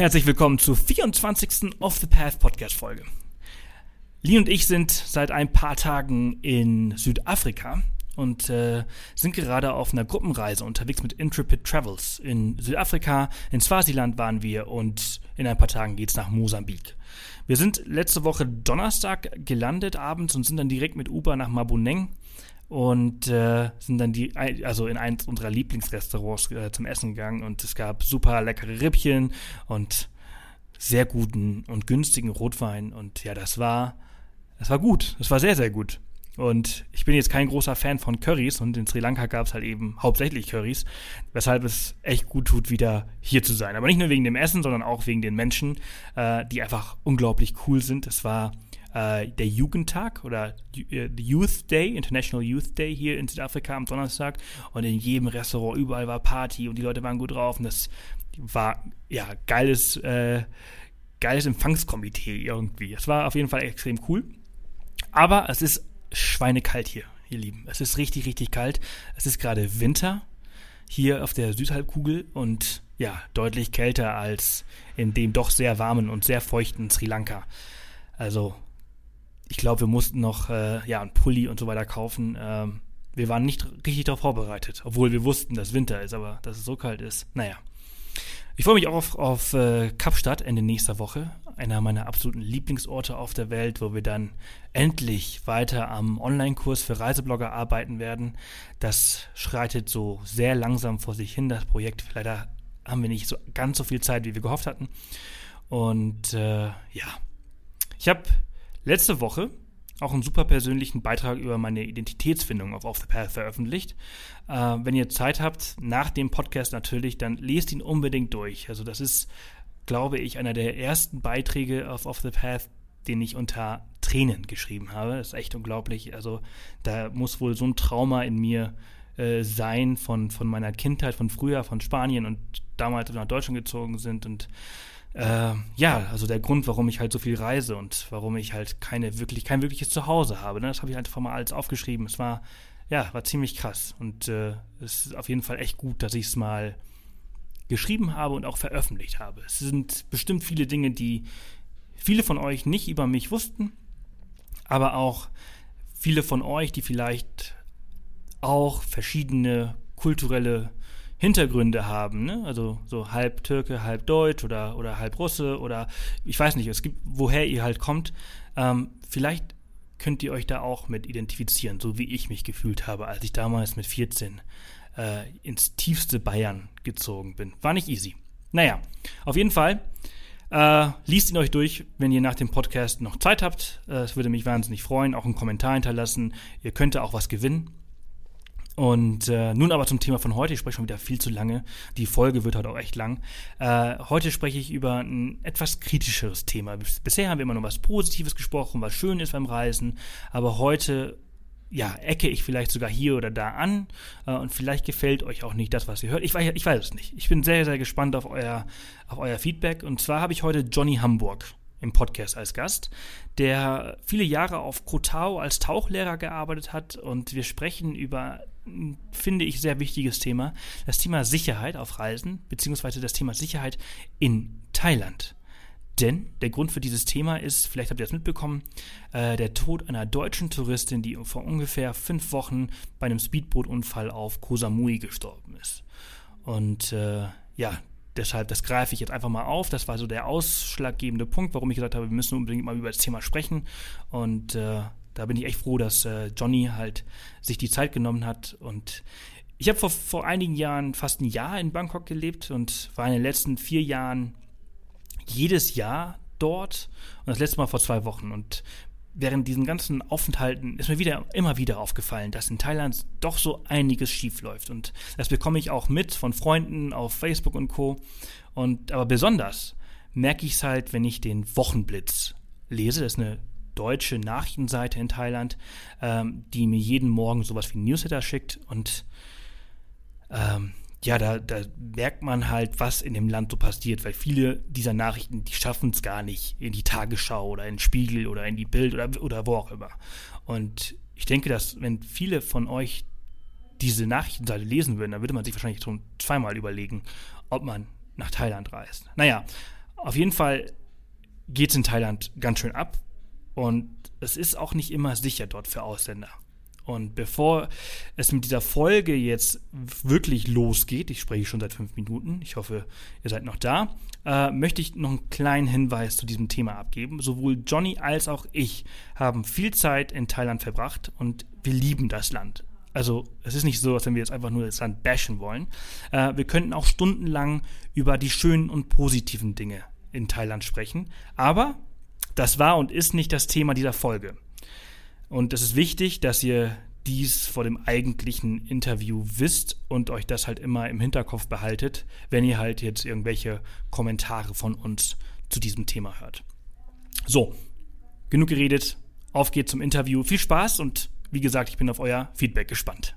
Herzlich willkommen zur 24. Off the Path Podcast Folge. Lee und ich sind seit ein paar Tagen in Südafrika und äh, sind gerade auf einer Gruppenreise unterwegs mit Intrepid Travels. In Südafrika, in Swasiland waren wir und in ein paar Tagen geht's nach Mosambik. Wir sind letzte Woche Donnerstag gelandet abends und sind dann direkt mit Uber nach Mabuneng und äh, sind dann die, also in eins unserer Lieblingsrestaurants äh, zum Essen gegangen und es gab super leckere Rippchen und sehr guten und günstigen Rotwein und ja, das war, das war gut, das war sehr, sehr gut. Und ich bin jetzt kein großer Fan von Currys und in Sri Lanka gab es halt eben hauptsächlich Currys, weshalb es echt gut tut, wieder hier zu sein. Aber nicht nur wegen dem Essen, sondern auch wegen den Menschen, äh, die einfach unglaublich cool sind. Es war äh, der Jugendtag oder äh, Youth Day, International Youth Day hier in Südafrika am Donnerstag. Und in jedem Restaurant, überall war Party und die Leute waren gut drauf. Und das war, ja, geiles, äh, geiles Empfangskomitee irgendwie. Es war auf jeden Fall extrem cool. Aber es ist schweinekalt hier, ihr Lieben. Es ist richtig, richtig kalt. Es ist gerade Winter hier auf der Südhalbkugel und ja, deutlich kälter als in dem doch sehr warmen und sehr feuchten Sri Lanka. Also ich glaube, wir mussten noch äh, ja, einen Pulli und so weiter kaufen. Ähm, wir waren nicht richtig darauf vorbereitet, obwohl wir wussten, dass Winter ist, aber dass es so kalt ist. Naja. Ich freue mich auch auf, auf äh, Kapstadt Ende nächster Woche, einer meiner absoluten Lieblingsorte auf der Welt, wo wir dann endlich weiter am Online-Kurs für Reiseblogger arbeiten werden. Das schreitet so sehr langsam vor sich hin, das Projekt. Leider haben wir nicht so ganz so viel Zeit, wie wir gehofft hatten. Und äh, ja, ich habe letzte Woche auch einen super persönlichen Beitrag über meine Identitätsfindung auf Off the Path veröffentlicht. Äh, wenn ihr Zeit habt, nach dem Podcast natürlich, dann lest ihn unbedingt durch. Also das ist, glaube ich, einer der ersten Beiträge auf Off the Path, den ich unter Tränen geschrieben habe. Das ist echt unglaublich. Also da muss wohl so ein Trauma in mir äh, sein von, von meiner Kindheit, von früher, von Spanien und damals nach Deutschland gezogen sind und äh, ja, also der Grund, warum ich halt so viel reise und warum ich halt keine wirklich, kein wirkliches Zuhause habe. Ne? Das habe ich einfach mal alles aufgeschrieben. Es war, ja, war ziemlich krass. Und äh, es ist auf jeden Fall echt gut, dass ich es mal geschrieben habe und auch veröffentlicht habe. Es sind bestimmt viele Dinge, die viele von euch nicht über mich wussten, aber auch viele von euch, die vielleicht auch verschiedene kulturelle Hintergründe haben, ne? Also so halb Türke, halb Deutsch oder, oder halb Russe oder ich weiß nicht, es gibt, woher ihr halt kommt. Ähm, vielleicht könnt ihr euch da auch mit identifizieren, so wie ich mich gefühlt habe, als ich damals mit 14 äh, ins tiefste Bayern gezogen bin. War nicht easy. Naja, auf jeden Fall. Äh, liest ihn euch durch, wenn ihr nach dem Podcast noch Zeit habt. Äh, es würde mich wahnsinnig freuen. Auch einen Kommentar hinterlassen. Ihr könnt auch was gewinnen. Und äh, nun aber zum Thema von heute. Ich spreche schon wieder viel zu lange. Die Folge wird heute auch echt lang. Äh, heute spreche ich über ein etwas kritischeres Thema. Bisher haben wir immer nur was Positives gesprochen, was schön ist beim Reisen. Aber heute ja, ecke ich vielleicht sogar hier oder da an äh, und vielleicht gefällt euch auch nicht das, was ihr hört. Ich weiß, ich weiß es nicht. Ich bin sehr, sehr gespannt auf euer, auf euer Feedback. Und zwar habe ich heute Johnny Hamburg im Podcast als Gast, der viele Jahre auf Kotau als Tauchlehrer gearbeitet hat und wir sprechen über finde ich, sehr wichtiges Thema. Das Thema Sicherheit auf Reisen, beziehungsweise das Thema Sicherheit in Thailand. Denn der Grund für dieses Thema ist, vielleicht habt ihr das mitbekommen, äh, der Tod einer deutschen Touristin, die vor ungefähr fünf Wochen bei einem Speedbootunfall auf Koh Samui gestorben ist. Und äh, ja, deshalb, das greife ich jetzt einfach mal auf. Das war so der ausschlaggebende Punkt, warum ich gesagt habe, wir müssen unbedingt mal über das Thema sprechen. Und äh, da bin ich echt froh, dass äh, Johnny halt sich die Zeit genommen hat. Und ich habe vor, vor einigen Jahren fast ein Jahr in Bangkok gelebt und war in den letzten vier Jahren jedes Jahr dort und das letzte Mal vor zwei Wochen. Und während diesen ganzen Aufenthalten ist mir wieder immer wieder aufgefallen, dass in Thailand doch so einiges schief läuft. Und das bekomme ich auch mit von Freunden auf Facebook und Co. Und aber besonders merke ich es halt, wenn ich den Wochenblitz lese. Das ist eine deutsche Nachrichtenseite in Thailand, ähm, die mir jeden Morgen sowas wie Newsletter schickt und ähm, ja, da, da merkt man halt, was in dem Land so passiert, weil viele dieser Nachrichten, die schaffen es gar nicht in die Tagesschau oder in den Spiegel oder in die Bild oder, oder wo auch immer. Und ich denke, dass wenn viele von euch diese Nachrichtenseite lesen würden, dann würde man sich wahrscheinlich schon zweimal überlegen, ob man nach Thailand reist. Naja, Auf jeden Fall geht es in Thailand ganz schön ab und es ist auch nicht immer sicher dort für Ausländer. Und bevor es mit dieser Folge jetzt wirklich losgeht, ich spreche schon seit fünf Minuten, ich hoffe, ihr seid noch da, äh, möchte ich noch einen kleinen Hinweis zu diesem Thema abgeben. Sowohl Johnny als auch ich haben viel Zeit in Thailand verbracht und wir lieben das Land. Also es ist nicht so, als wenn wir jetzt einfach nur das Land bashen wollen. Äh, wir könnten auch stundenlang über die schönen und positiven Dinge in Thailand sprechen. Aber das war und ist nicht das Thema dieser Folge. Und es ist wichtig, dass ihr dies vor dem eigentlichen Interview wisst und euch das halt immer im Hinterkopf behaltet, wenn ihr halt jetzt irgendwelche Kommentare von uns zu diesem Thema hört. So, genug geredet, auf geht's zum Interview. Viel Spaß und wie gesagt, ich bin auf euer Feedback gespannt.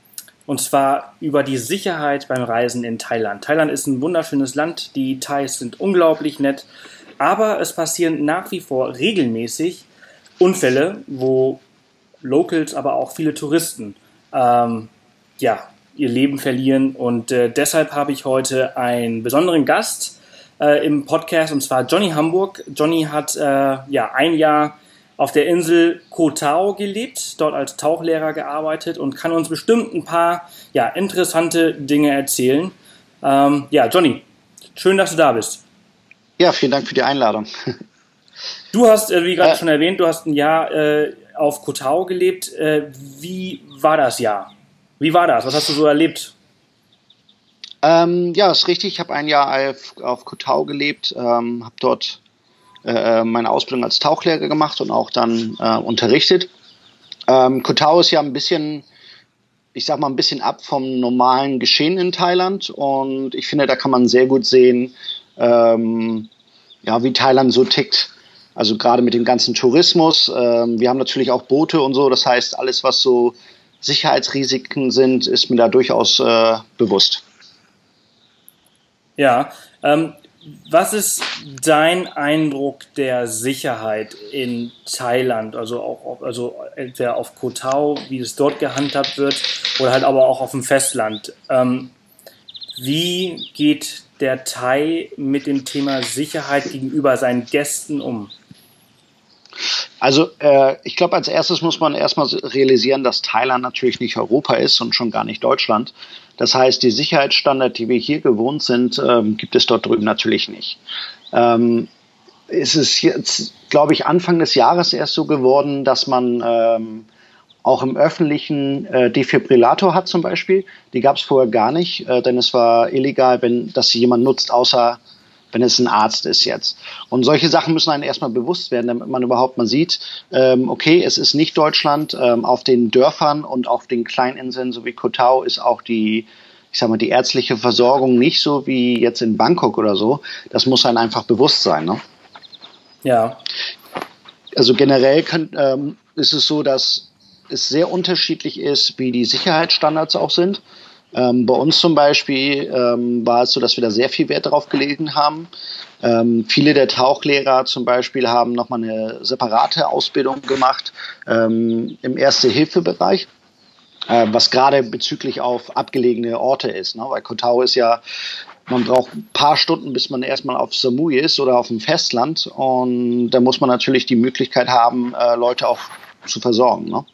und zwar über die Sicherheit beim Reisen in Thailand. Thailand ist ein wunderschönes Land, die Thais sind unglaublich nett, aber es passieren nach wie vor regelmäßig Unfälle, wo Locals, aber auch viele Touristen ähm, ja, ihr Leben verlieren. Und äh, deshalb habe ich heute einen besonderen Gast äh, im Podcast, und zwar Johnny Hamburg. Johnny hat äh, ja ein Jahr auf der Insel Koh Tao gelebt, dort als Tauchlehrer gearbeitet und kann uns bestimmt ein paar ja, interessante Dinge erzählen. Ähm, ja, Johnny, schön, dass du da bist. Ja, vielen Dank für die Einladung. Du hast, äh, wie gerade äh, schon erwähnt, du hast ein Jahr äh, auf Koh Tao gelebt. Äh, wie war das Jahr? Wie war das? Was hast du so erlebt? Ähm, ja, ist richtig. Ich habe ein Jahr auf, auf Koh Tao gelebt, ähm, habe dort äh, meine Ausbildung als Tauchlehrer gemacht und auch dann äh, unterrichtet. Ähm, Kotao ist ja ein bisschen, ich sag mal, ein bisschen ab vom normalen Geschehen in Thailand und ich finde, da kann man sehr gut sehen, ähm, ja, wie Thailand so tickt. Also gerade mit dem ganzen Tourismus. Ähm, wir haben natürlich auch Boote und so. Das heißt, alles, was so Sicherheitsrisiken sind, ist mir da durchaus äh, bewusst. Ja, ähm, was ist dein Eindruck der Sicherheit in Thailand? Also auch also entweder auf Koh Tao, wie es dort gehandhabt wird, oder halt aber auch auf dem Festland. Ähm, wie geht der Thai mit dem Thema Sicherheit gegenüber seinen Gästen um? Also äh, ich glaube, als erstes muss man erstmal realisieren, dass Thailand natürlich nicht Europa ist und schon gar nicht Deutschland. Das heißt, die Sicherheitsstandards, die wir hier gewohnt sind, ähm, gibt es dort drüben natürlich nicht. Ähm, es ist jetzt, glaube ich, Anfang des Jahres erst so geworden, dass man ähm, auch im öffentlichen äh, Defibrillator hat zum Beispiel. Die gab es vorher gar nicht, äh, denn es war illegal, wenn das jemand nutzt, außer wenn es ein Arzt ist jetzt. Und solche Sachen müssen einem erstmal bewusst werden, damit man überhaupt mal sieht, ähm, okay, es ist nicht Deutschland. Ähm, auf den Dörfern und auf den Kleininseln so wie Kotau ist auch die, ich sag mal, die ärztliche Versorgung nicht so wie jetzt in Bangkok oder so. Das muss einem einfach bewusst sein. Ne? Ja. Also generell kann, ähm, ist es so, dass es sehr unterschiedlich ist, wie die Sicherheitsstandards auch sind. Ähm, bei uns zum Beispiel ähm, war es so, dass wir da sehr viel Wert darauf gelegen haben. Ähm, viele der Tauchlehrer zum Beispiel haben nochmal eine separate Ausbildung gemacht ähm, im Erste-Hilfe-Bereich, äh, was gerade bezüglich auf abgelegene Orte ist. Ne? Weil Kotau ist ja, man braucht ein paar Stunden, bis man erstmal auf Samui ist oder auf dem Festland. Und da muss man natürlich die Möglichkeit haben, äh, Leute auch zu versorgen. Ne?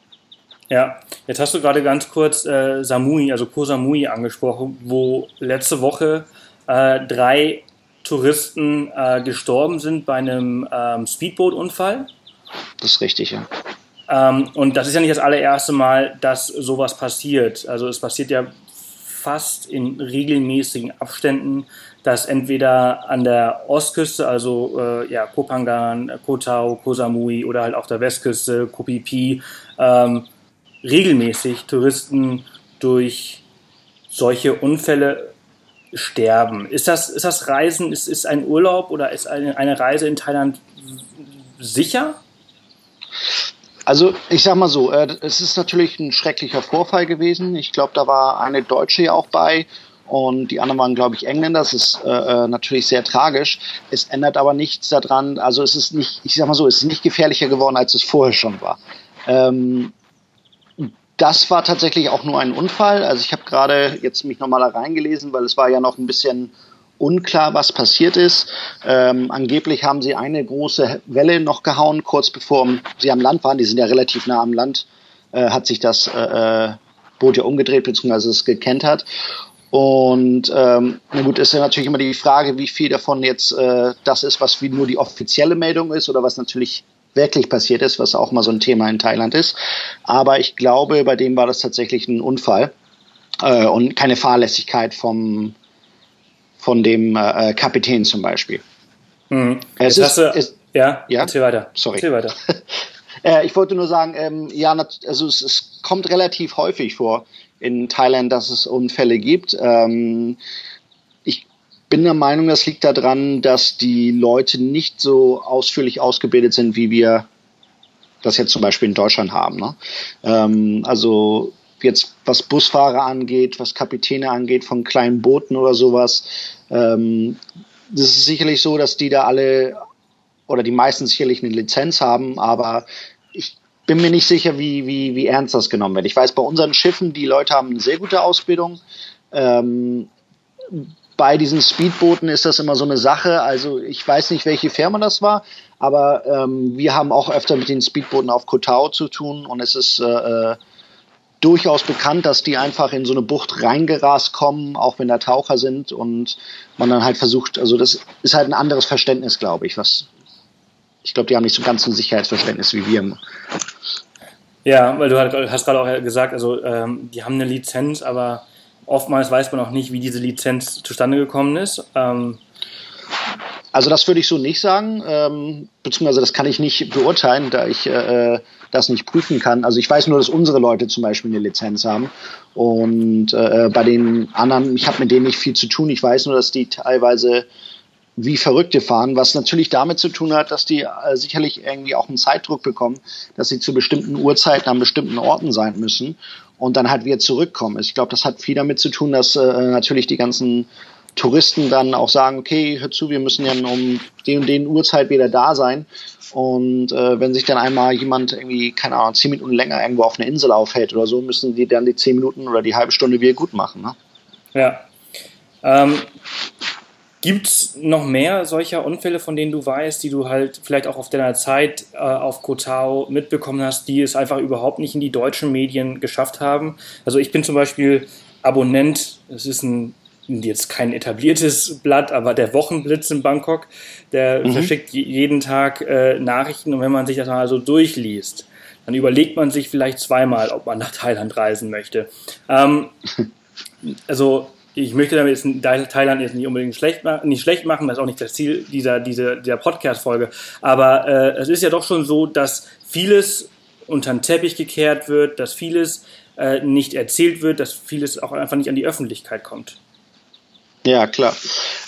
Ja, jetzt hast du gerade ganz kurz äh, Samui, also Koh Samui angesprochen, wo letzte Woche äh, drei Touristen äh, gestorben sind bei einem ähm, Speedboot-Unfall. Das ist richtig, ja. Ähm, und das ist ja nicht das allererste Mal, dass sowas passiert. Also es passiert ja fast in regelmäßigen Abständen, dass entweder an der Ostküste, also äh, ja, Kopangan, Kotau, Koh Samui oder halt auf der Westküste, Koh Phi, ähm, regelmäßig Touristen durch solche Unfälle sterben. Ist das, ist das Reisen, ist, ist ein Urlaub oder ist eine, eine Reise in Thailand sicher? Also ich sag mal so, äh, es ist natürlich ein schrecklicher Vorfall gewesen. Ich glaube, da war eine Deutsche ja auch bei und die anderen waren, glaube ich, Engländer. Das ist äh, äh, natürlich sehr tragisch. Es ändert aber nichts daran. Also es ist nicht, ich sag mal so, es ist nicht gefährlicher geworden, als es vorher schon war. Ähm, das war tatsächlich auch nur ein Unfall. Also ich habe gerade jetzt mich nochmal da reingelesen, weil es war ja noch ein bisschen unklar, was passiert ist. Ähm, angeblich haben sie eine große Welle noch gehauen, kurz bevor sie am Land waren. Die sind ja relativ nah am Land. Äh, hat sich das äh, äh Boot ja umgedreht, beziehungsweise es gekentert. Und ähm, na gut, ist ja natürlich immer die Frage, wie viel davon jetzt äh, das ist, was wie nur die offizielle Meldung ist oder was natürlich wirklich passiert ist, was auch mal so ein Thema in Thailand ist. Aber ich glaube, bei dem war das tatsächlich ein Unfall äh, und keine Fahrlässigkeit vom, von dem äh, Kapitän zum Beispiel. Mhm. Es ist, du, es, ja, ja, erzähl weiter. Sorry. Erzähl weiter. äh, ich wollte nur sagen, ähm, ja, also es, es, kommt relativ häufig vor in Thailand, dass es Unfälle gibt. Ähm, bin der Meinung, das liegt daran, dass die Leute nicht so ausführlich ausgebildet sind, wie wir das jetzt zum Beispiel in Deutschland haben. Ne? Ähm, also jetzt was Busfahrer angeht, was Kapitäne angeht von kleinen Booten oder sowas. Ähm, das ist sicherlich so, dass die da alle oder die meisten sicherlich eine Lizenz haben, aber ich bin mir nicht sicher, wie, wie, wie ernst das genommen wird. Ich weiß, bei unseren Schiffen, die Leute haben eine sehr gute Ausbildung. Ähm, bei diesen Speedbooten ist das immer so eine Sache. Also ich weiß nicht, welche Firma das war, aber ähm, wir haben auch öfter mit den Speedbooten auf Kotau zu tun und es ist äh, äh, durchaus bekannt, dass die einfach in so eine Bucht reingerast kommen, auch wenn da Taucher sind und man dann halt versucht, also das ist halt ein anderes Verständnis, glaube ich, was ich glaube, die haben nicht so ganz ein Sicherheitsverständnis wie wir. Ja, weil du hast gerade auch gesagt, also ähm, die haben eine Lizenz, aber oftmals weiß man auch nicht, wie diese Lizenz zustande gekommen ist. Ähm also das würde ich so nicht sagen, ähm, beziehungsweise das kann ich nicht beurteilen, da ich äh, das nicht prüfen kann. Also ich weiß nur, dass unsere Leute zum Beispiel eine Lizenz haben und äh, bei den anderen, ich habe mit denen nicht viel zu tun. Ich weiß nur, dass die teilweise wie Verrückte fahren, was natürlich damit zu tun hat, dass die äh, sicherlich irgendwie auch einen Zeitdruck bekommen, dass sie zu bestimmten Uhrzeiten an bestimmten Orten sein müssen und dann halt wieder zurückkommen. Ich glaube, das hat viel damit zu tun, dass äh, natürlich die ganzen Touristen dann auch sagen, okay, hör zu, wir müssen ja um den und den Uhrzeit wieder da sein. Und äh, wenn sich dann einmal jemand irgendwie, keine Ahnung, zehn Minuten länger irgendwo auf einer Insel aufhält oder so, müssen die dann die zehn Minuten oder die halbe Stunde wieder gut machen. Ne? Ja. Ähm, Gibt es noch mehr solcher Unfälle, von denen du weißt, die du halt vielleicht auch auf deiner Zeit äh, auf Kotau mitbekommen hast, die es einfach überhaupt nicht in die deutschen Medien geschafft haben? Also ich bin zum Beispiel Abonnent, das ist ein jetzt kein etabliertes Blatt, aber der Wochenblitz in Bangkok, der mhm. verschickt jeden Tag äh, Nachrichten und wenn man sich das mal so durchliest, dann überlegt man sich vielleicht zweimal, ob man nach Thailand reisen möchte. Ähm, also ich möchte damit jetzt Thailand jetzt nicht unbedingt schlecht, nicht schlecht machen, das ist auch nicht das Ziel dieser, dieser, dieser Podcast-Folge. Aber äh, es ist ja doch schon so, dass vieles unter den Teppich gekehrt wird, dass vieles äh, nicht erzählt wird, dass vieles auch einfach nicht an die Öffentlichkeit kommt. Ja, klar.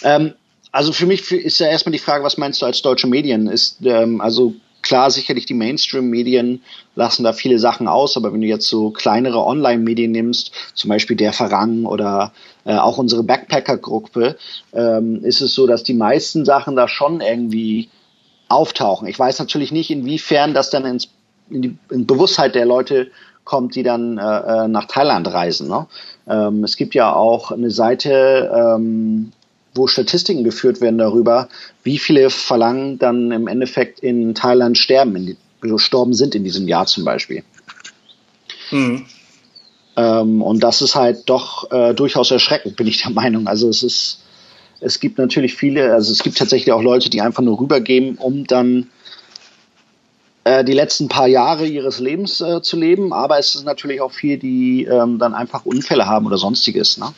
Ähm, also für mich ist ja erstmal die Frage, was meinst du als deutsche Medien? Ist ähm, also klar, sicherlich die Mainstream-Medien lassen da viele Sachen aus, aber wenn du jetzt so kleinere Online-Medien nimmst, zum Beispiel der Verrang oder äh, auch unsere Backpacker-Gruppe, ähm, ist es so, dass die meisten Sachen da schon irgendwie auftauchen. Ich weiß natürlich nicht, inwiefern das dann ins, in die in Bewusstheit der Leute kommt, die dann äh, äh nach Thailand reisen. Ne? Ähm, es gibt ja auch eine Seite, ähm, wo Statistiken geführt werden darüber, wie viele Verlangen dann im Endeffekt in Thailand sterben, in die, gestorben sind in diesem Jahr zum Beispiel. Mhm. Ähm, und das ist halt doch äh, durchaus erschreckend, bin ich der Meinung. Also es ist, es gibt natürlich viele, also es gibt tatsächlich auch Leute, die einfach nur rübergehen, um dann äh, die letzten paar Jahre ihres Lebens äh, zu leben, aber es ist natürlich auch viel, die ähm, dann einfach Unfälle haben oder sonstiges. Ne?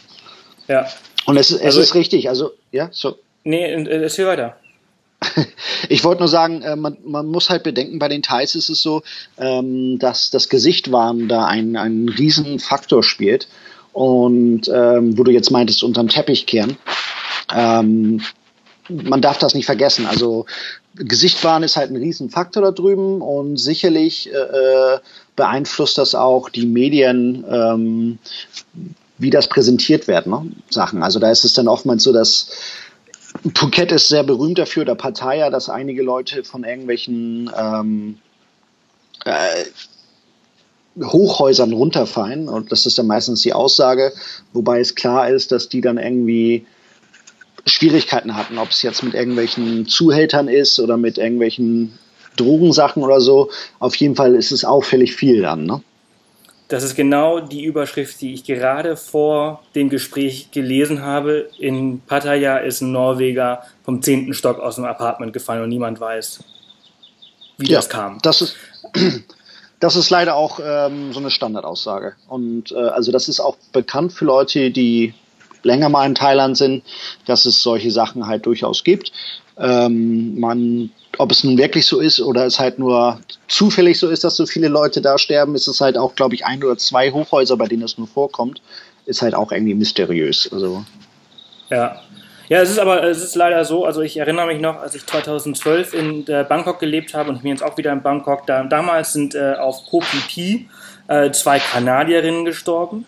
Ja. Und es, es also, ist richtig, also, ja, so. Nee, äh, erzähl weiter. Ich wollte nur sagen, äh, man, man, muss halt bedenken, bei den Thais ist es so, ähm, dass das Gesichtwarm da einen, einen riesen Faktor spielt. Und ähm, wo du jetzt meintest, unterm Teppich kehren. Ähm, man darf das nicht vergessen. Also Gesichtwahn ist halt ein Riesenfaktor da drüben und sicherlich äh, beeinflusst das auch die Medien, wie das präsentiert wird, ne? Sachen. Also da ist es dann oftmals so, dass Phuket ist sehr berühmt dafür, der Pattaya, dass einige Leute von irgendwelchen ähm, äh, Hochhäusern runterfallen. Und das ist dann meistens die Aussage, wobei es klar ist, dass die dann irgendwie Schwierigkeiten hatten, ob es jetzt mit irgendwelchen Zuhältern ist oder mit irgendwelchen Drogensachen oder so. Auf jeden Fall ist es auffällig viel dann, ne? Das ist genau die Überschrift, die ich gerade vor dem Gespräch gelesen habe. In Pattaya ist ein Norweger vom zehnten Stock aus dem Apartment gefallen und niemand weiß, wie ja, das kam. Das ist, das ist leider auch ähm, so eine Standardaussage. Und äh, also das ist auch bekannt für Leute, die länger mal in Thailand sind, dass es solche Sachen halt durchaus gibt. Ähm, man ob es nun wirklich so ist oder es halt nur zufällig so ist, dass so viele Leute da sterben, ist es halt auch, glaube ich, ein oder zwei Hochhäuser, bei denen es nur vorkommt, ist halt auch irgendwie mysteriös. Also. Ja. Ja, es ist aber, es ist leider so, also ich erinnere mich noch, als ich 2012 in äh, Bangkok gelebt habe und ich bin jetzt auch wieder in Bangkok, da, damals sind äh, auf Koh Phi äh, zwei Kanadierinnen gestorben.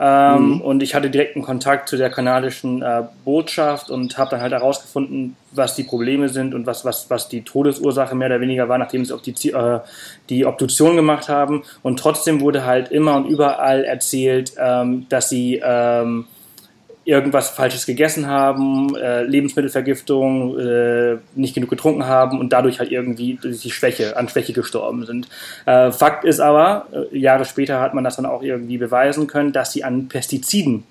Ähm, mhm. Und ich hatte direkten Kontakt zu der kanadischen äh, Botschaft und habe dann halt herausgefunden, was die Probleme sind und was, was, was die Todesursache mehr oder weniger war, nachdem sie auch die, äh, die Obduktion gemacht haben. Und trotzdem wurde halt immer und überall erzählt, ähm, dass sie ähm, irgendwas Falsches gegessen haben, äh, Lebensmittelvergiftung, äh, nicht genug getrunken haben und dadurch halt irgendwie die Schwäche, an Schwäche gestorben sind. Äh, Fakt ist aber, äh, Jahre später hat man das dann auch irgendwie beweisen können, dass sie an Pestiziden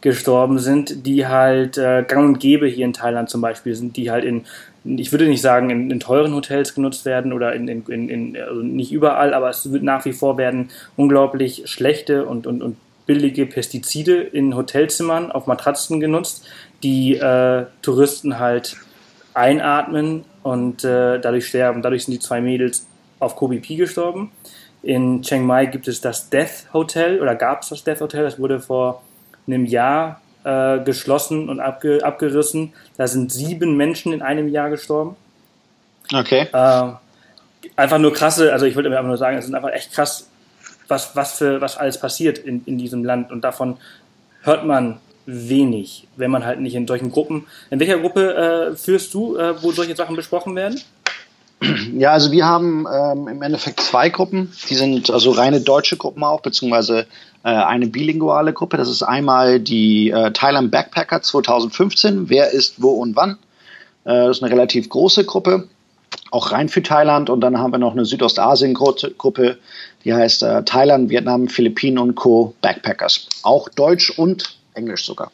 gestorben sind, die halt äh, gang und gäbe hier in Thailand zum Beispiel sind, die halt in, ich würde nicht sagen, in, in teuren Hotels genutzt werden oder in, in, in, also nicht überall, aber es wird nach wie vor werden unglaublich schlechte und, und, und billige Pestizide in Hotelzimmern auf Matratzen genutzt, die äh, Touristen halt einatmen und äh, dadurch sterben. Dadurch sind die zwei Mädels auf Kobe P gestorben. In Chiang Mai gibt es das Death Hotel oder gab es das Death Hotel. Das wurde vor einem Jahr äh, geschlossen und abge abgerissen. Da sind sieben Menschen in einem Jahr gestorben. Okay. Äh, einfach nur krasse, also ich würde einfach nur sagen, es sind einfach echt krass was, was, für, was alles passiert in, in diesem Land. Und davon hört man wenig, wenn man halt nicht in solchen Gruppen. In welcher Gruppe äh, führst du, äh, wo solche Sachen besprochen werden? Ja, also wir haben ähm, im Endeffekt zwei Gruppen. Die sind also reine deutsche Gruppen auch, beziehungsweise äh, eine bilinguale Gruppe. Das ist einmal die äh, Thailand Backpacker 2015. Wer ist wo und wann? Äh, das ist eine relativ große Gruppe auch rein für Thailand. Und dann haben wir noch eine Südostasien-Gruppe, die heißt äh, Thailand, Vietnam, Philippinen und Co. Backpackers. Auch Deutsch und Englisch sogar.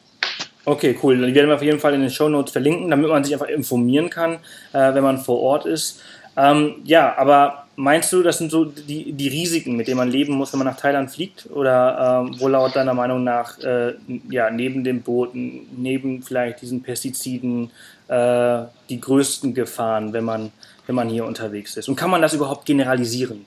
Okay, cool. Die werden wir auf jeden Fall in den Show Notes verlinken, damit man sich einfach informieren kann, äh, wenn man vor Ort ist. Ähm, ja, aber meinst du, das sind so die, die Risiken, mit denen man leben muss, wenn man nach Thailand fliegt? Oder ähm, wo laut deiner Meinung nach, äh, ja, neben den Booten, neben vielleicht diesen Pestiziden, äh, die größten Gefahren, wenn man wenn man hier unterwegs ist? Und kann man das überhaupt generalisieren?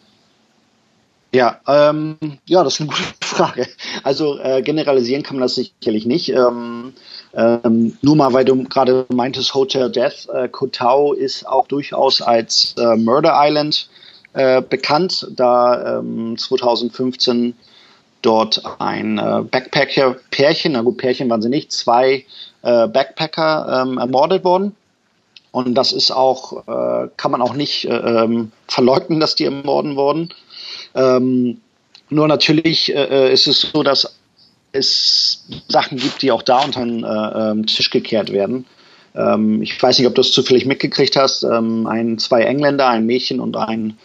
Ja, ähm, ja, das ist eine gute Frage. Also äh, generalisieren kann man das sicherlich nicht. Ähm, ähm, nur mal, weil du gerade meintest, Hotel Death, äh, Koh ist auch durchaus als äh, Murder Island äh, bekannt, da 2015 ähm, dort ein äh, Backpacker-Pärchen, na gut, Pärchen waren sie nicht, zwei äh, Backpacker ähm, ermordet worden. Und das ist auch, kann man auch nicht äh, ähm, verleugnen, dass die ermorden wurden. Ähm, nur natürlich äh, äh, ist es so, dass es Sachen gibt, die auch da unter den äh, ähm, Tisch gekehrt werden. Ähm, ich weiß nicht, ob du es zufällig mitgekriegt hast. Ähm, ein, zwei Engländer, ein Mädchen und ein,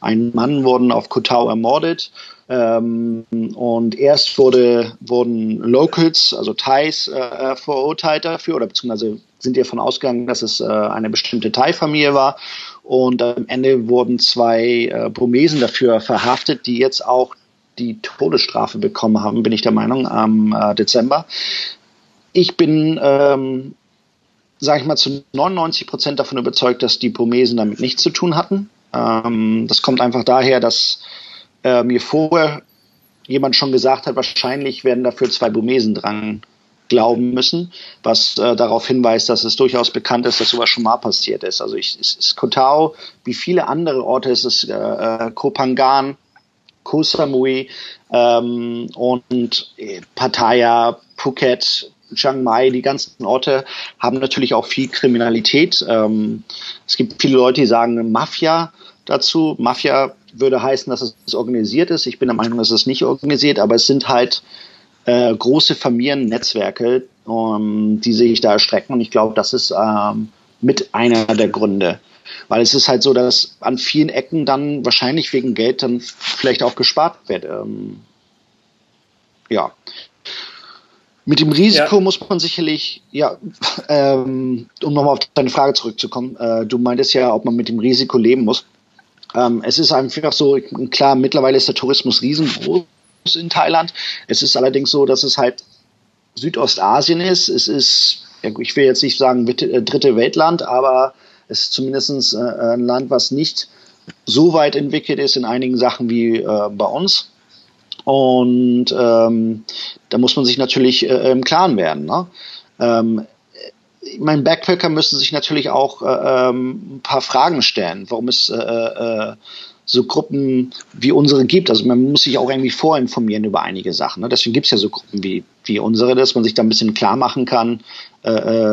ein Mann wurden auf Kotau ermordet. Ähm, und erst wurde, wurden Locals, also Thais, äh, verurteilt dafür oder beziehungsweise sind davon ausgegangen, dass es äh, eine bestimmte Thai-Familie war. Und am Ende wurden zwei äh, Burmesen dafür verhaftet, die jetzt auch die Todesstrafe bekommen haben, bin ich der Meinung, am äh, Dezember. Ich bin, ähm, sage ich mal, zu 99 Prozent davon überzeugt, dass die Burmesen damit nichts zu tun hatten. Ähm, das kommt einfach daher, dass äh, mir vorher jemand schon gesagt hat, wahrscheinlich werden dafür zwei Burmesen dran glauben müssen, was äh, darauf hinweist, dass es durchaus bekannt ist, dass sowas schon mal passiert ist. Also ich, es ist Kotao, wie viele andere Orte ist es äh, äh Kopangan, Koh Samui ähm, und äh, Pattaya, Phuket, Chiang Mai, die ganzen Orte haben natürlich auch viel Kriminalität. Ähm, es gibt viele Leute, die sagen Mafia dazu. Mafia würde heißen, dass es organisiert ist. Ich bin der Meinung, dass es nicht organisiert, aber es sind halt äh, große Familiennetzwerke, um, die sich da erstrecken. Und ich glaube, das ist ähm, mit einer der Gründe. Weil es ist halt so, dass an vielen Ecken dann wahrscheinlich wegen Geld dann vielleicht auch gespart wird. Ähm, ja. Mit dem Risiko ja. muss man sicherlich, ja, ähm, um nochmal auf deine Frage zurückzukommen, äh, du meintest ja, ob man mit dem Risiko leben muss. Ähm, es ist einfach so, klar, mittlerweile ist der Tourismus riesengroß in Thailand. Es ist allerdings so, dass es halt Südostasien ist. Es ist, ich will jetzt nicht sagen äh, dritte Weltland, aber es ist zumindest äh, ein Land, was nicht so weit entwickelt ist in einigen Sachen wie äh, bei uns. Und ähm, da muss man sich natürlich äh, im Klaren werden. Ne? Ähm, mein Backpacker müssen sich natürlich auch äh, ähm, ein paar Fragen stellen, warum es äh, äh, so Gruppen wie unsere gibt. Also man muss sich auch irgendwie vorinformieren über einige Sachen. Ne? Deswegen gibt es ja so Gruppen wie, wie unsere, dass man sich da ein bisschen klar machen kann, äh,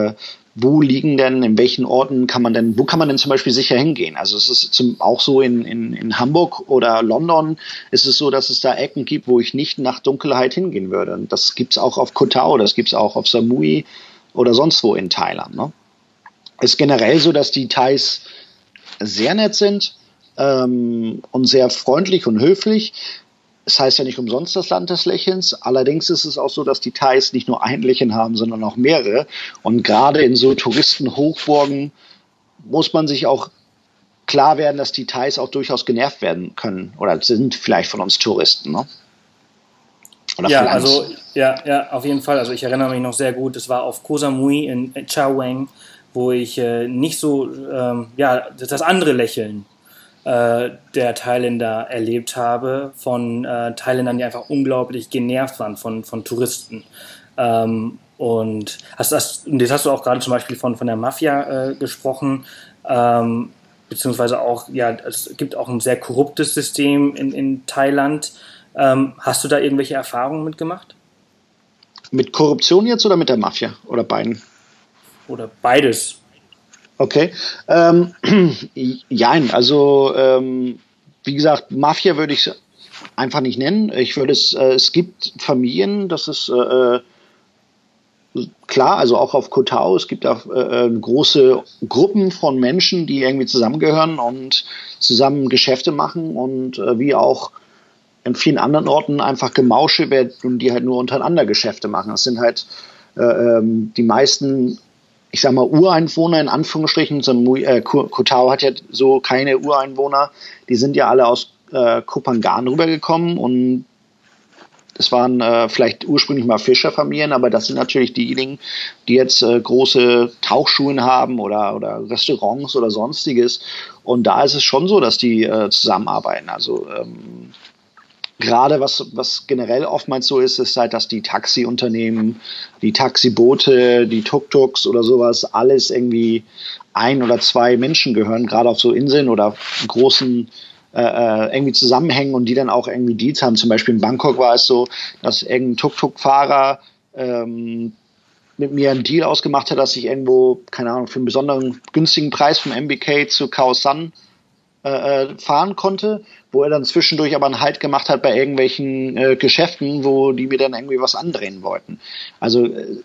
äh, wo liegen denn, in welchen Orten kann man denn, wo kann man denn zum Beispiel sicher hingehen? Also es ist zum, auch so in, in, in Hamburg oder London ist es so, dass es da Ecken gibt, wo ich nicht nach Dunkelheit hingehen würde. Und das gibt es auch auf Koh das gibt es auch auf Samui oder sonst wo in Thailand. Ne? Es ist generell so, dass die Thais sehr nett sind ähm, und sehr freundlich und höflich. Es heißt ja nicht umsonst das Land des Lächelns. Allerdings ist es auch so, dass die Thais nicht nur ein Lächeln haben, sondern auch mehrere. Und gerade in so Touristenhochburgen muss man sich auch klar werden, dass die Thais auch durchaus genervt werden können oder sind vielleicht von uns Touristen. Ne? Oder ja, also ja, ja, auf jeden Fall. Also ich erinnere mich noch sehr gut. Es war auf Koh Samui in Chaweng, wo ich äh, nicht so ähm, ja das andere Lächeln äh, der Thailänder erlebt habe, von äh, Thailändern, die einfach unglaublich genervt waren von, von Touristen. Ähm, und hast, hast, jetzt hast du auch gerade zum Beispiel von, von der Mafia äh, gesprochen, ähm, beziehungsweise auch, ja, es gibt auch ein sehr korruptes System in, in Thailand. Ähm, hast du da irgendwelche Erfahrungen mitgemacht? Mit Korruption jetzt oder mit der Mafia? Oder beiden? Oder beides. Okay. Ähm, jein, also ähm, wie gesagt, Mafia würde ich einfach nicht nennen. Ich würde es, äh, es gibt Familien, das ist äh, äh klar, also auch auf Kotau, es gibt auch äh, äh, große Gruppen von Menschen, die irgendwie zusammengehören und zusammen Geschäfte machen und äh, wie auch in vielen anderen Orten einfach Gemausche werden und die halt nur untereinander Geschäfte machen. Das sind halt äh, ähm, die meisten ich sag mal, Ureinwohner in Anführungsstrichen, so, äh, Kotao hat ja so keine Ureinwohner, die sind ja alle aus äh, Kopangan rübergekommen und das waren äh, vielleicht ursprünglich mal Fischerfamilien, aber das sind natürlich diejenigen, die jetzt äh, große Tauchschulen haben oder, oder Restaurants oder sonstiges. Und da ist es schon so, dass die äh, zusammenarbeiten. Also ähm, gerade was, was generell oftmals so ist, ist halt, dass die Taxiunternehmen, die Taxiboote, die Tuk-Tuks oder sowas, alles irgendwie ein oder zwei Menschen gehören, gerade auf so Inseln oder großen äh, äh, irgendwie zusammenhängen und die dann auch irgendwie Deals haben. Zum Beispiel in Bangkok war es so, dass irgendein Tuk-Tuk-Fahrer ähm, mit mir einen Deal ausgemacht hat, dass ich irgendwo, keine Ahnung, für einen besonderen günstigen Preis vom MBK zu Khao San äh, äh, fahren konnte, wo er dann zwischendurch aber einen Halt gemacht hat bei irgendwelchen äh, Geschäften, wo die mir dann irgendwie was andrehen wollten. Also äh,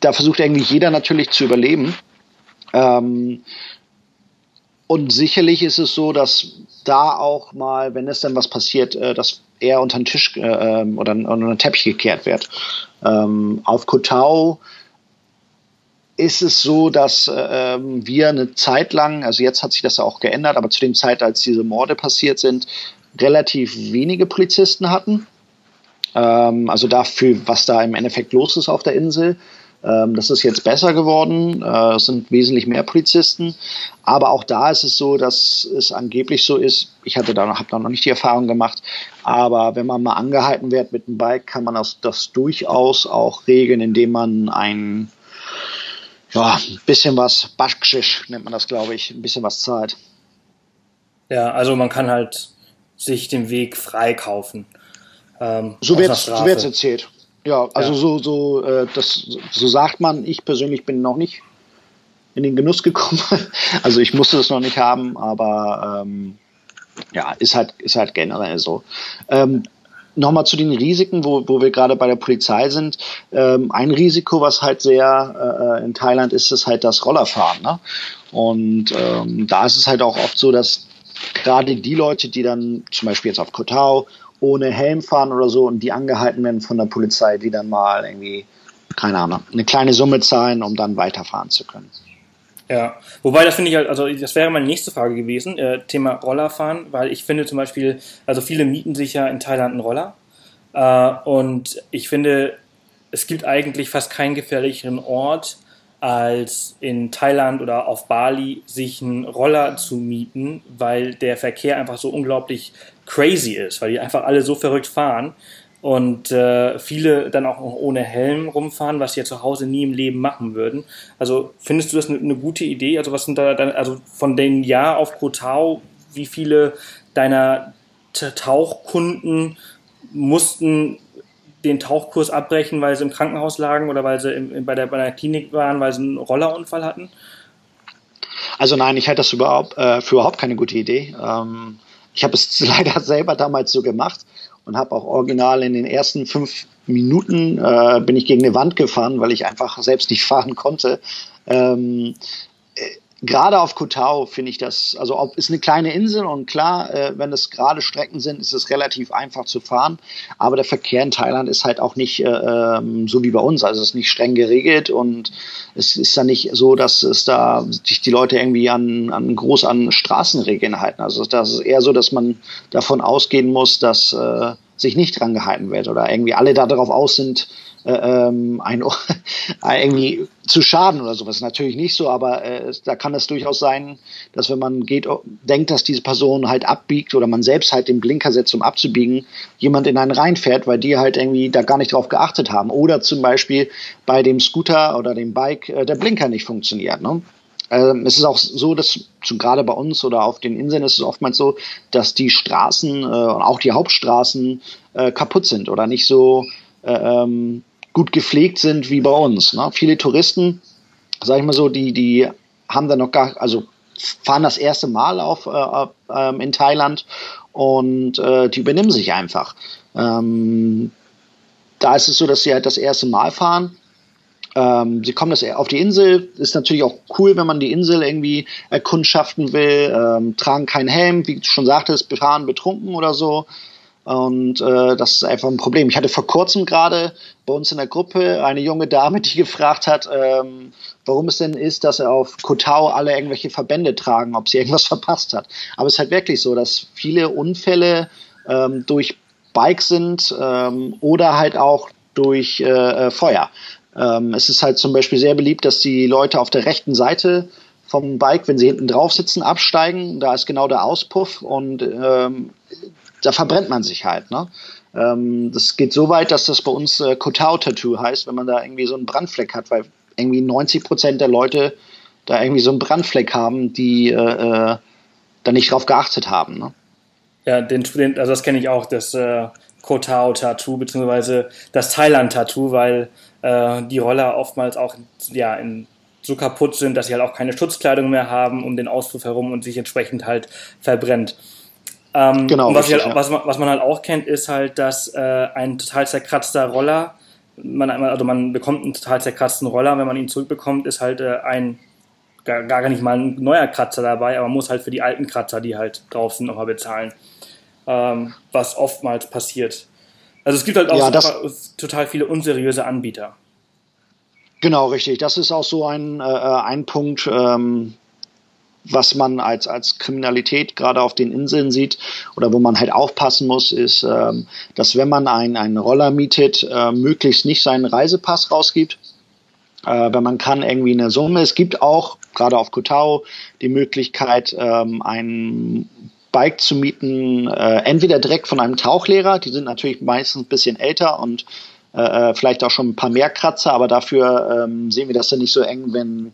da versucht eigentlich jeder natürlich zu überleben. Ähm, und sicherlich ist es so, dass da auch mal, wenn es dann was passiert, äh, dass eher unter den Tisch äh, ähm, oder unter den Teppich gekehrt wird. Ähm, auf Kotau ist es so, dass äh, wir eine Zeit lang, also jetzt hat sich das auch geändert, aber zu dem Zeit, als diese Morde passiert sind, relativ wenige Polizisten hatten. Ähm, also dafür, was da im Endeffekt los ist auf der Insel. Ähm, das ist jetzt besser geworden. Äh, es sind wesentlich mehr Polizisten. Aber auch da ist es so, dass es angeblich so ist. Ich hatte da noch, habe da noch nicht die Erfahrung gemacht. Aber wenn man mal angehalten wird mit dem Bike, kann man das, das durchaus auch regeln, indem man ein ja, ein bisschen was, Baschkschisch nennt man das, glaube ich, ein bisschen was zahlt. Ja, also man kann halt sich den Weg freikaufen. Ähm, so wird es so erzählt. Ja, also ja. so, so, äh, das, so sagt man, ich persönlich bin noch nicht in den Genuss gekommen. also ich musste das noch nicht haben, aber ähm, ja, ist halt, ist halt generell so. Ähm, Nochmal zu den Risiken, wo, wo wir gerade bei der Polizei sind. Ähm, ein Risiko, was halt sehr äh, in Thailand ist, ist halt das Rollerfahren. Ne? Und ähm, da ist es halt auch oft so, dass gerade die Leute, die dann zum Beispiel jetzt auf Kotau ohne Helm fahren oder so und die angehalten werden von der Polizei, die dann mal irgendwie, keine Ahnung, eine kleine Summe zahlen, um dann weiterfahren zu können. Ja, wobei das finde ich halt, also das wäre meine nächste Frage gewesen, äh, Thema Rollerfahren, weil ich finde zum Beispiel, also viele mieten sich ja in Thailand einen Roller äh, und ich finde, es gibt eigentlich fast keinen gefährlicheren Ort, als in Thailand oder auf Bali sich einen Roller zu mieten, weil der Verkehr einfach so unglaublich crazy ist, weil die einfach alle so verrückt fahren und äh, viele dann auch ohne Helm rumfahren, was sie ja zu Hause nie im Leben machen würden. Also findest du das eine, eine gute Idee? Also was sind da dann, also von den Jahr auf Kotau, wie viele deiner Tauchkunden mussten den Tauchkurs abbrechen, weil sie im Krankenhaus lagen oder weil sie im, bei, der, bei der Klinik waren, weil sie einen Rollerunfall hatten? Also nein, ich halte das überhaupt äh, für überhaupt keine gute Idee. Ähm, ich habe es leider selber damals so gemacht und habe auch original in den ersten fünf Minuten äh, bin ich gegen eine Wand gefahren, weil ich einfach selbst nicht fahren konnte. Ähm, äh, gerade auf Kotau finde ich das, also ob, ist eine kleine Insel und klar, äh, wenn es gerade Strecken sind, ist es relativ einfach zu fahren. Aber der Verkehr in Thailand ist halt auch nicht äh, ähm, so wie bei uns. Also es ist nicht streng geregelt und es ist dann nicht so, dass es da sich die Leute irgendwie an, an groß an Straßenregeln halten. Also das ist eher so, dass man davon ausgehen muss, dass äh, sich nicht dran gehalten wird oder irgendwie alle da darauf aus sind, ähm, ein, irgendwie zu schaden oder sowas. Natürlich nicht so, aber äh, da kann es durchaus sein, dass wenn man geht, denkt, dass diese Person halt abbiegt oder man selbst halt den Blinker setzt, um abzubiegen, jemand in einen reinfährt, weil die halt irgendwie da gar nicht drauf geachtet haben. Oder zum Beispiel bei dem Scooter oder dem Bike äh, der Blinker nicht funktioniert. Ne? Ähm, es ist auch so, dass gerade bei uns oder auf den Inseln ist es oftmals so, dass die Straßen äh, und auch die Hauptstraßen äh, kaputt sind oder nicht so äh, ähm, gut gepflegt sind wie bei uns. Ne? Viele Touristen, sag ich mal so, die, die haben dann noch gar, also fahren das erste Mal auf äh, äh, in Thailand und äh, die übernehmen sich einfach. Ähm, da ist es so, dass sie halt das erste Mal fahren ähm, sie kommen das auf die Insel, ist natürlich auch cool, wenn man die Insel irgendwie erkundschaften will, ähm, tragen keinen Helm, wie du schon sagtest, fahren betrunken oder so. Und äh, das ist einfach ein Problem. Ich hatte vor kurzem gerade bei uns in der Gruppe eine junge Dame, die gefragt hat, ähm, warum es denn ist, dass er auf Kotau alle irgendwelche Verbände tragen, ob sie irgendwas verpasst hat. Aber es ist halt wirklich so, dass viele Unfälle ähm, durch Bikes sind ähm, oder halt auch durch äh, äh Feuer. Ähm, es ist halt zum Beispiel sehr beliebt, dass die Leute auf der rechten Seite vom Bike, wenn sie hinten drauf sitzen, absteigen. Da ist genau der Auspuff und ähm, da verbrennt man sich halt. Ne? Ähm, das geht so weit, dass das bei uns äh, Kotau-Tattoo heißt, wenn man da irgendwie so einen Brandfleck hat, weil irgendwie 90 Prozent der Leute da irgendwie so einen Brandfleck haben, die äh, äh, da nicht drauf geachtet haben. Ne? Ja, den, den, also das kenne ich auch, das äh, Kotao-Tattoo, beziehungsweise das Thailand-Tattoo, weil äh, die Roller oftmals auch ja, in, so kaputt sind, dass sie halt auch keine Schutzkleidung mehr haben um den Auspuff herum und sich entsprechend halt verbrennt. Ähm, genau. Was, richtig, halt, was, man, was, man, halt auch kennt, ist halt, dass äh, ein total zerkratzter Roller, man, also man bekommt einen total zerkratzten Roller, wenn man ihn zurückbekommt, ist halt äh, ein gar, gar nicht mal ein neuer Kratzer dabei, aber man muss halt für die alten Kratzer, die halt drauf sind, nochmal bezahlen. Ähm, was oftmals passiert. Also es gibt halt auch ja, das, total viele unseriöse Anbieter. Genau, richtig. Das ist auch so ein, äh, ein Punkt, ähm, was man als, als Kriminalität gerade auf den Inseln sieht oder wo man halt aufpassen muss, ist, ähm, dass wenn man einen, einen Roller mietet, äh, möglichst nicht seinen Reisepass rausgibt. Äh, wenn man kann, irgendwie eine Summe. Es gibt auch, gerade auf Kotau, die Möglichkeit, ähm, einen Bike zu mieten, äh, entweder direkt von einem Tauchlehrer, die sind natürlich meistens ein bisschen älter und äh, äh, vielleicht auch schon ein paar mehr Kratzer, aber dafür ähm, sehen wir das ja nicht so eng, wenn,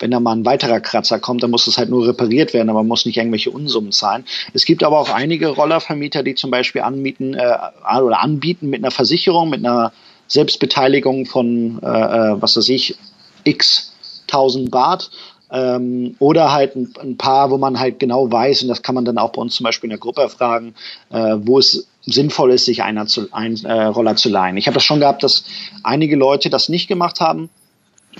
wenn da mal ein weiterer Kratzer kommt, dann muss es halt nur repariert werden, aber man muss nicht irgendwelche Unsummen zahlen. Es gibt aber auch einige Rollervermieter, die zum Beispiel anmieten äh, oder anbieten mit einer Versicherung, mit einer Selbstbeteiligung von, äh, äh was weiß ich, x 1000 Baht ähm, oder halt ein, ein, paar, wo man halt genau weiß, und das kann man dann auch bei uns zum Beispiel in der Gruppe fragen, äh, wo es sinnvoll ist, sich einer zu, ein äh, Roller zu leihen. Ich habe das schon gehabt, dass einige Leute das nicht gemacht haben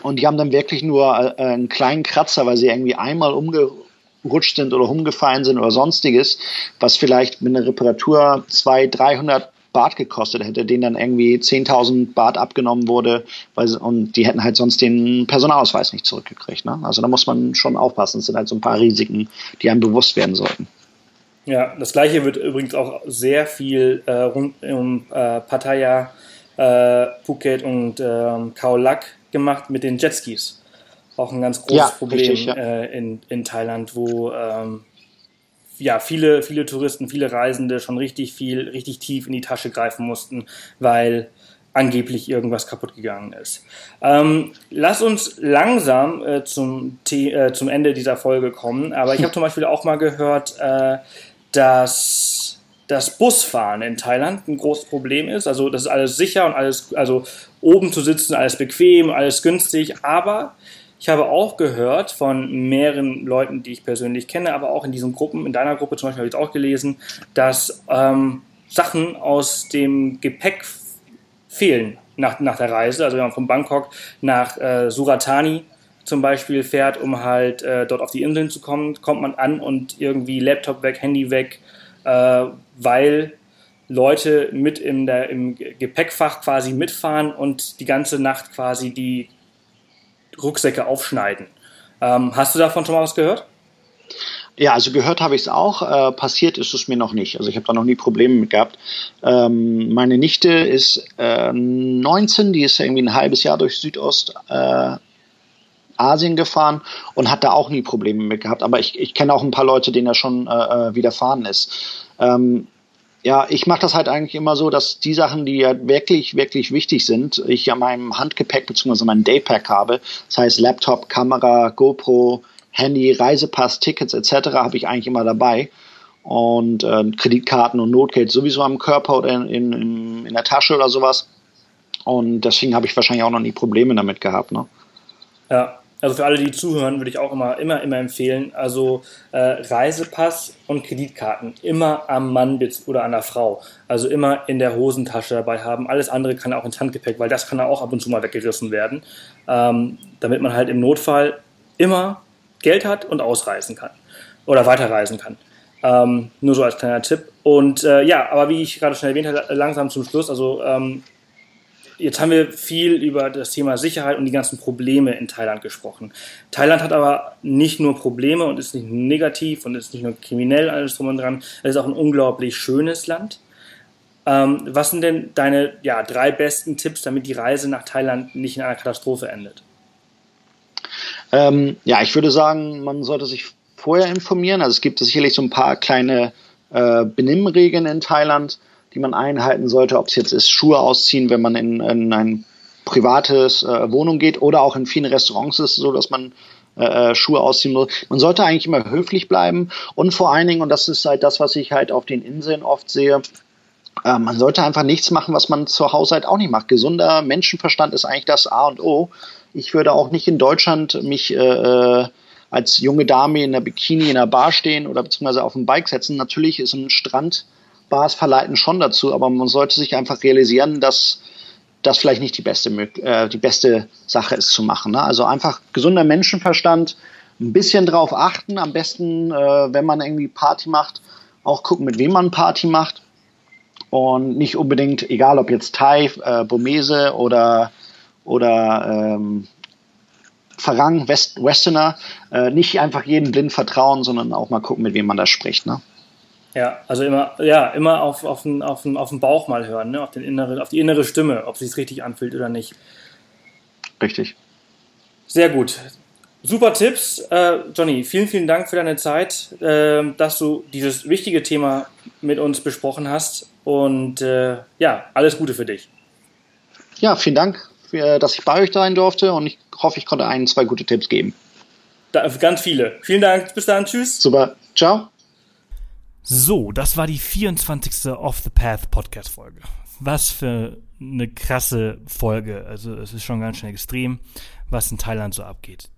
und die haben dann wirklich nur äh, einen kleinen Kratzer, weil sie irgendwie einmal umgerutscht sind oder umgefallen sind oder sonstiges, was vielleicht mit einer Reparatur 200, 300 Bart gekostet hätte, denen dann irgendwie 10.000 Bart abgenommen wurde, weil, und die hätten halt sonst den Personalausweis nicht zurückgekriegt. Ne? Also da muss man schon aufpassen. Es sind halt so ein paar Risiken, die einem bewusst werden sollten. Ja, das gleiche wird übrigens auch sehr viel äh, rund um äh, Pattaya, äh, Phuket und ähm, Khao Lak gemacht mit den Jetskis. Auch ein ganz großes ja, Problem richtig, ja. äh, in, in Thailand, wo ähm, ja, viele, viele Touristen, viele Reisende schon richtig viel, richtig tief in die Tasche greifen mussten, weil angeblich irgendwas kaputt gegangen ist. Ähm, lass uns langsam äh, zum, äh, zum Ende dieser Folge kommen, aber ich habe zum Beispiel auch mal gehört, äh, dass das Busfahren in Thailand ein großes Problem ist. Also das ist alles sicher und alles, also oben zu sitzen, alles bequem, alles günstig. Aber ich habe auch gehört von mehreren Leuten, die ich persönlich kenne, aber auch in diesen Gruppen, in deiner Gruppe zum Beispiel habe ich auch gelesen, dass ähm, Sachen aus dem Gepäck fehlen nach, nach der Reise. Also wenn man von Bangkok nach äh, Suratani zum Beispiel fährt, um halt äh, dort auf die Inseln zu kommen, kommt man an und irgendwie Laptop weg, Handy weg, äh, weil Leute mit in der, im Gepäckfach quasi mitfahren und die ganze Nacht quasi die Rucksäcke aufschneiden. Ähm, hast du davon schon mal was gehört? Ja, also gehört habe ich es auch. Äh, passiert ist es mir noch nicht. Also ich habe da noch nie Probleme mit gehabt. Ähm, meine Nichte ist äh, 19, die ist irgendwie ein halbes Jahr durch Südost äh, gefahren und hat da auch nie Probleme mit gehabt. Aber ich, ich kenne auch ein paar Leute, denen er schon äh, äh, widerfahren ist. Ähm, ja, ich mache das halt eigentlich immer so, dass die Sachen, die ja wirklich, wirklich wichtig sind, ich ja meinem Handgepäck bzw. meinem Daypack habe. Das heißt Laptop, Kamera, GoPro, Handy, Reisepass, Tickets etc. habe ich eigentlich immer dabei. Und äh, Kreditkarten und Notgeld sowieso am Körper oder in, in, in der Tasche oder sowas. Und deswegen habe ich wahrscheinlich auch noch nie Probleme damit gehabt. Ne? Ja, also für alle, die zuhören, würde ich auch immer, immer, immer empfehlen, also äh, Reisepass und Kreditkarten immer am Mann oder an der Frau. Also immer in der Hosentasche dabei haben. Alles andere kann auch ins Handgepäck, weil das kann auch ab und zu mal weggerissen werden. Ähm, damit man halt im Notfall immer Geld hat und ausreisen kann. Oder weiterreisen kann. Ähm, nur so als kleiner Tipp. Und äh, ja, aber wie ich gerade schon erwähnt habe, langsam zum Schluss, also ähm, Jetzt haben wir viel über das Thema Sicherheit und die ganzen Probleme in Thailand gesprochen. Thailand hat aber nicht nur Probleme und ist nicht negativ und ist nicht nur kriminell alles drum und dran. Es ist auch ein unglaublich schönes Land. Ähm, was sind denn deine ja, drei besten Tipps, damit die Reise nach Thailand nicht in einer Katastrophe endet? Ähm, ja, ich würde sagen, man sollte sich vorher informieren. Also es gibt sicherlich so ein paar kleine äh, Benimmregeln in Thailand die man einhalten sollte, ob es jetzt ist, Schuhe ausziehen, wenn man in, in ein privates äh, Wohnung geht oder auch in vielen Restaurants ist es so, dass man äh, äh, Schuhe ausziehen muss. Man sollte eigentlich immer höflich bleiben und vor allen Dingen, und das ist halt das, was ich halt auf den Inseln oft sehe, äh, man sollte einfach nichts machen, was man zu Hause halt auch nicht macht. Gesunder Menschenverstand ist eigentlich das A und O. Ich würde auch nicht in Deutschland mich äh, äh als junge Dame in der Bikini in der Bar stehen oder beziehungsweise auf dem Bike setzen. Natürlich ist ein Strand Bars verleiten schon dazu, aber man sollte sich einfach realisieren, dass das vielleicht nicht die beste, äh, die beste Sache ist zu machen. Ne? Also einfach gesunder Menschenverstand, ein bisschen drauf achten, am besten, äh, wenn man irgendwie Party macht, auch gucken, mit wem man Party macht und nicht unbedingt, egal ob jetzt Thai, äh, Burmese oder, oder ähm, Farang, West, Westerner, äh, nicht einfach jedem blind vertrauen, sondern auch mal gucken, mit wem man da spricht. Ne? Ja, also immer, ja, immer auf, auf, den, auf, den, auf den Bauch mal hören, ne? auf, den innere, auf die innere Stimme, ob es sich richtig anfühlt oder nicht. Richtig. Sehr gut. Super Tipps. Äh, Johnny, vielen, vielen Dank für deine Zeit, äh, dass du dieses wichtige Thema mit uns besprochen hast. Und äh, ja, alles Gute für dich. Ja, vielen Dank, für, dass ich bei euch sein durfte und ich hoffe, ich konnte ein, zwei gute Tipps geben. Da, ganz viele. Vielen Dank. Bis dann. Tschüss. Super. Ciao. So, das war die 24. Off the Path Podcast Folge. Was für eine krasse Folge. Also es ist schon ganz schön extrem, was in Thailand so abgeht.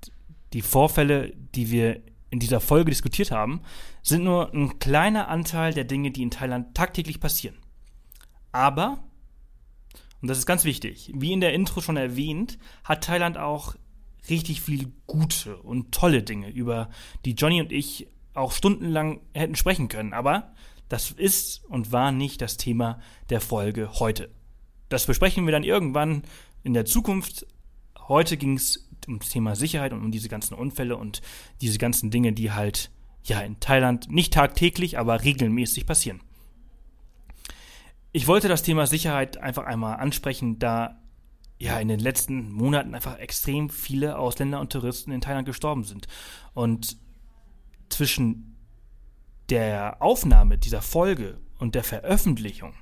Die Vorfälle, die wir in dieser Folge diskutiert haben, sind nur ein kleiner Anteil der Dinge, die in Thailand tagtäglich passieren. Aber, und das ist ganz wichtig, wie in der Intro schon erwähnt, hat Thailand auch richtig viel gute und tolle Dinge, über die Johnny und ich auch stundenlang hätten sprechen können. Aber das ist und war nicht das Thema der Folge heute. Das besprechen wir dann irgendwann in der Zukunft. Heute ging es um das Thema Sicherheit und um diese ganzen Unfälle und diese ganzen Dinge, die halt ja in Thailand nicht tagtäglich, aber regelmäßig passieren. Ich wollte das Thema Sicherheit einfach einmal ansprechen, da ja in den letzten Monaten einfach extrem viele Ausländer und Touristen in Thailand gestorben sind. Und zwischen der Aufnahme dieser Folge und der Veröffentlichung,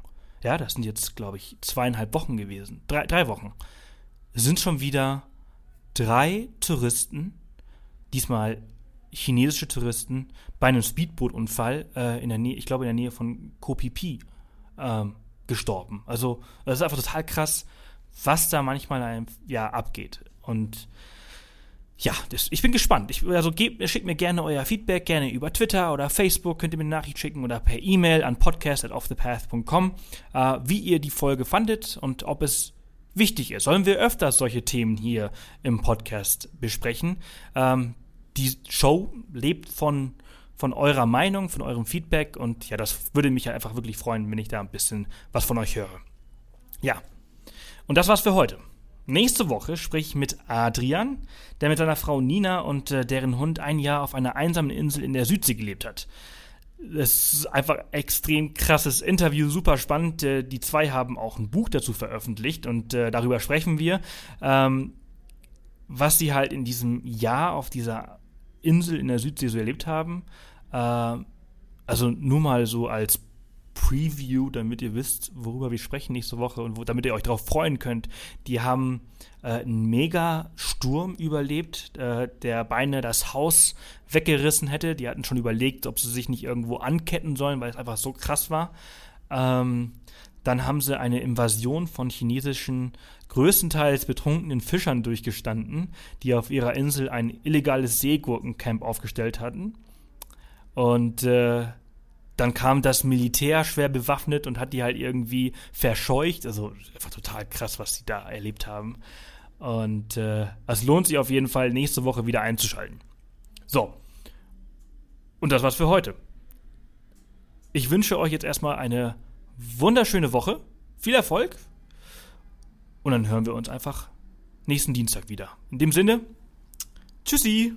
ja, das sind jetzt, glaube ich, zweieinhalb Wochen gewesen, drei, drei Wochen, sind schon wieder drei Touristen, diesmal chinesische Touristen, bei einem Speedbootunfall äh, in der Nähe, ich glaube in der Nähe von Phi, ähm, gestorben. Also das ist einfach total krass, was da manchmal einem, ja abgeht. Und ja, das, ich bin gespannt. Ich, also schickt mir gerne euer Feedback, gerne über Twitter oder Facebook, könnt ihr mir eine Nachricht schicken oder per E-Mail an podcast.offthepath.com, äh, wie ihr die Folge fandet und ob es wichtig ist. Sollen wir öfters solche Themen hier im Podcast besprechen? Ähm, die Show lebt von, von eurer Meinung, von eurem Feedback und ja, das würde mich einfach wirklich freuen, wenn ich da ein bisschen was von euch höre. Ja, und das war's für heute. Nächste Woche spreche ich mit Adrian, der mit seiner Frau Nina und äh, deren Hund ein Jahr auf einer einsamen Insel in der Südsee gelebt hat. Das ist einfach extrem krasses Interview, super spannend. Äh, die zwei haben auch ein Buch dazu veröffentlicht und äh, darüber sprechen wir, ähm, was sie halt in diesem Jahr auf dieser Insel in der Südsee so erlebt haben. Äh, also nur mal so als Preview, damit ihr wisst, worüber wir sprechen nächste Woche und wo, damit ihr euch darauf freuen könnt. Die haben äh, einen Mega-Sturm überlebt, äh, der beinahe das Haus weggerissen hätte. Die hatten schon überlegt, ob sie sich nicht irgendwo anketten sollen, weil es einfach so krass war. Ähm, dann haben sie eine Invasion von chinesischen, größtenteils betrunkenen Fischern durchgestanden, die auf ihrer Insel ein illegales Seegurkencamp aufgestellt hatten. Und äh, dann kam das Militär schwer bewaffnet und hat die halt irgendwie verscheucht. Also einfach total krass, was die da erlebt haben. Und äh, es lohnt sich auf jeden Fall, nächste Woche wieder einzuschalten. So. Und das war's für heute. Ich wünsche euch jetzt erstmal eine wunderschöne Woche. Viel Erfolg. Und dann hören wir uns einfach nächsten Dienstag wieder. In dem Sinne, tschüssi.